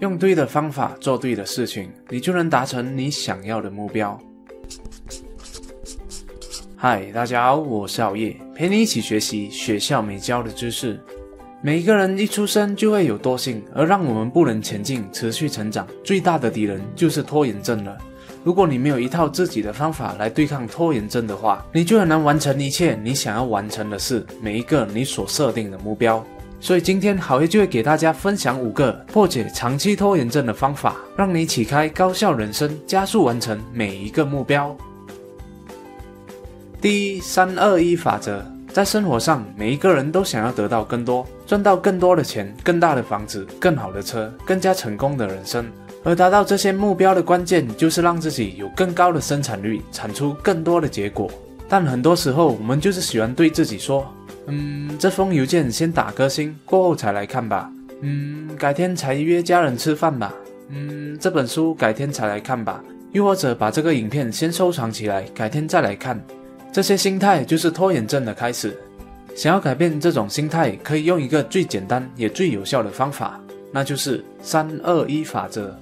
用对的方法做对的事情，你就能达成你想要的目标。嗨，大家好，我是熬夜，陪你一起学习学校没教的知识。每一个人一出生就会有惰性，而让我们不能前进、持续成长，最大的敌人就是拖延症了。如果你没有一套自己的方法来对抗拖延症的话，你就很难完成一切你想要完成的事，每一个你所设定的目标。所以今天好爷就会给大家分享五个破解长期拖延症的方法，让你启开高效人生，加速完成每一个目标。第一，三二一法则，在生活上，每一个人都想要得到更多，赚到更多的钱，更大的房子，更好的车，更加成功的人生。而达到这些目标的关键，就是让自己有更高的生产率，产出更多的结果。但很多时候，我们就是喜欢对自己说：“嗯，这封邮件先打个星，过后才来看吧。嗯，改天才约家人吃饭吧。嗯，这本书改天才来看吧。又或者把这个影片先收藏起来，改天再来看。”这些心态就是拖延症的开始。想要改变这种心态，可以用一个最简单也最有效的方法，那就是三二一法则。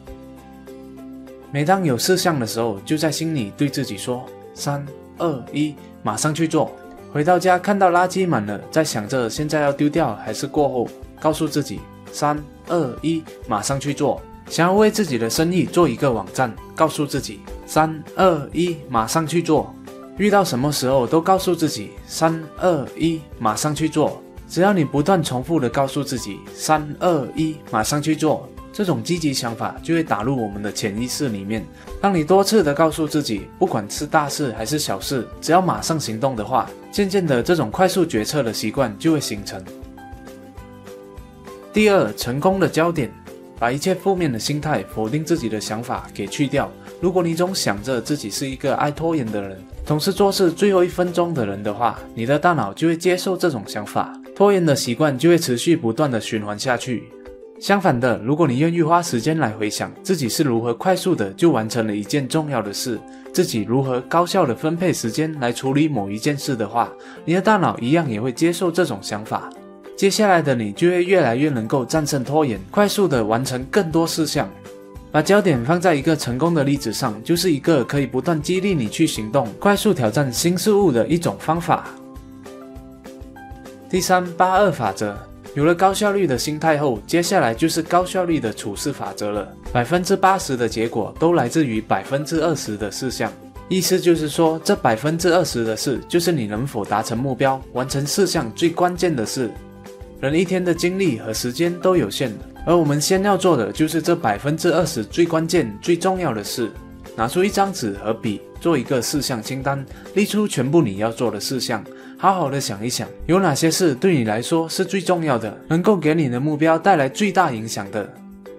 每当有事项的时候，就在心里对自己说：“三二一，马上去做。”回到家看到垃圾满了，在想着现在要丢掉还是过后，告诉自己：“三二一，马上去做。”想要为自己的生意做一个网站，告诉自己：“三二一，马上去做。”遇到什么时候都告诉自己三二一，马上去做。只要你不断重复的告诉自己三二一，马上去做，这种积极想法就会打入我们的潜意识里面。当你多次的告诉自己，不管是大事还是小事，只要马上行动的话，渐渐的这种快速决策的习惯就会形成。第二，成功的焦点，把一切负面的心态、否定自己的想法给去掉。如果你总想着自己是一个爱拖延的人，总是做事最后一分钟的人的话，你的大脑就会接受这种想法，拖延的习惯就会持续不断的循环下去。相反的，如果你愿意花时间来回想自己是如何快速的就完成了一件重要的事，自己如何高效的分配时间来处理某一件事的话，你的大脑一样也会接受这种想法。接下来的你就会越来越能够战胜拖延，快速的完成更多事项。把焦点放在一个成功的例子上，就是一个可以不断激励你去行动、快速挑战新事物的一种方法。第三八二法则，有了高效率的心态后，接下来就是高效率的处事法则了。百分之八十的结果都来自于百分之二十的事项，意思就是说，这百分之二十的事，就是你能否达成目标、完成事项最关键的事。人一天的精力和时间都有限的。而我们先要做的就是这百分之二十最关键、最重要的事。拿出一张纸和笔，做一个事项清单，列出全部你要做的事项，好好的想一想，有哪些事对你来说是最重要的，能够给你的目标带来最大影响的。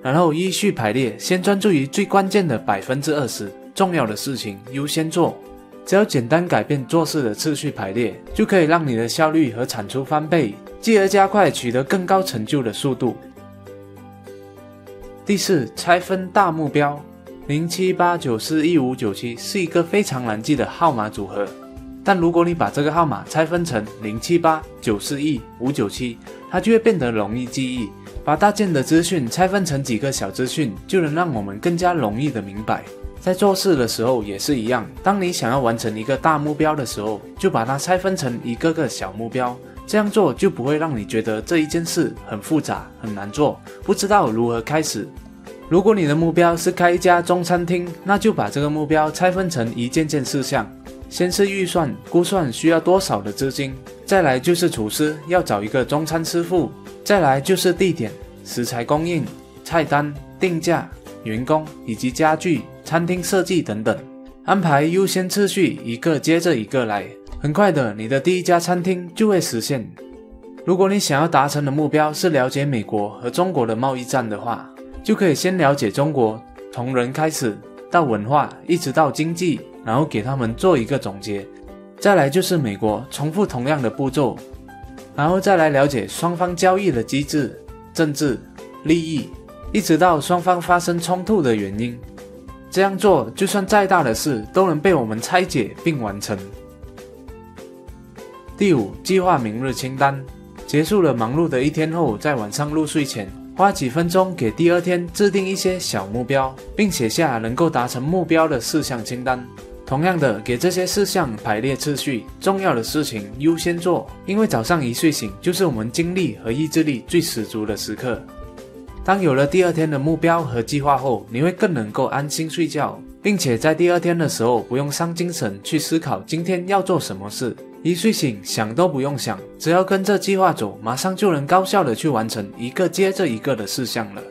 然后依序排列，先专注于最关键的百分之二十重要的事情优先做。只要简单改变做事的次序排列，就可以让你的效率和产出翻倍，继而加快取得更高成就的速度。第四，拆分大目标，零七八九四一五九七是一个非常难记的号码组合，但如果你把这个号码拆分成零七八九四一五九七，它就会变得容易记忆。把大件的资讯拆分成几个小资讯，就能让我们更加容易的明白。在做事的时候也是一样，当你想要完成一个大目标的时候，就把它拆分成一个个小目标。这样做就不会让你觉得这一件事很复杂、很难做，不知道如何开始。如果你的目标是开一家中餐厅，那就把这个目标拆分成一件件事项。先是预算，估算需要多少的资金；再来就是厨师，要找一个中餐师傅；再来就是地点、食材供应、菜单、定价、员工以及家具、餐厅设计等等。安排优先次序，一个接着一个来。很快的，你的第一家餐厅就会实现。如果你想要达成的目标是了解美国和中国的贸易战的话，就可以先了解中国，从人开始到文化，一直到经济，然后给他们做一个总结。再来就是美国，重复同样的步骤，然后再来了解双方交易的机制、政治、利益，一直到双方发生冲突的原因。这样做，就算再大的事都能被我们拆解并完成。第五，计划明日清单。结束了忙碌的一天后，在晚上入睡前，花几分钟给第二天制定一些小目标，并写下能够达成目标的事项清单。同样的，给这些事项排列次序，重要的事情优先做。因为早上一睡醒就是我们精力和意志力最十足的时刻。当有了第二天的目标和计划后，你会更能够安心睡觉，并且在第二天的时候不用伤精神去思考今天要做什么事。一睡醒想都不用想，只要跟着计划走，马上就能高效的去完成一个接着一个的事项了。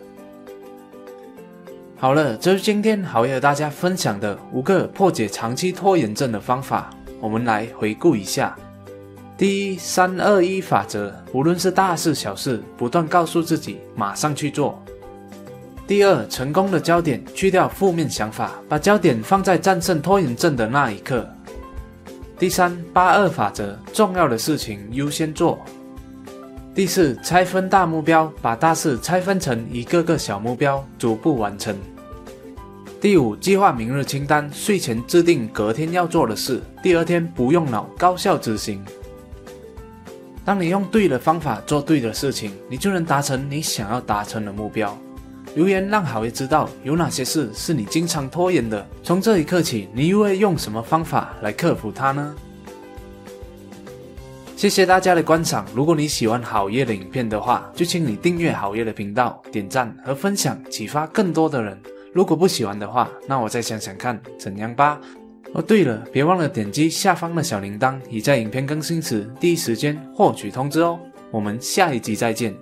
好了，这是今天好爷和大家分享的五个破解长期拖延症的方法。我们来回顾一下：第一，三二一法则，无论是大事小事，不断告诉自己马上去做。第二，成功的焦点，去掉负面想法，把焦点放在战胜拖延症的那一刻。第三，八二法则，重要的事情优先做。第四，拆分大目标，把大事拆分成一个个小目标，逐步完成。第五，计划明日清单，睡前制定隔天要做的事，第二天不用脑，高效执行。当你用对的方法做对的事情，你就能达成你想要达成的目标。留言让好爷知道有哪些事是你经常拖延的，从这一刻起，你又会用什么方法来克服它呢？谢谢大家的观赏。如果你喜欢好夜的影片的话，就请你订阅好夜的频道，点赞和分享，启发更多的人。如果不喜欢的话，那我再想想看怎样吧。哦，对了，别忘了点击下方的小铃铛，以在影片更新时第一时间获取通知哦。我们下一集再见。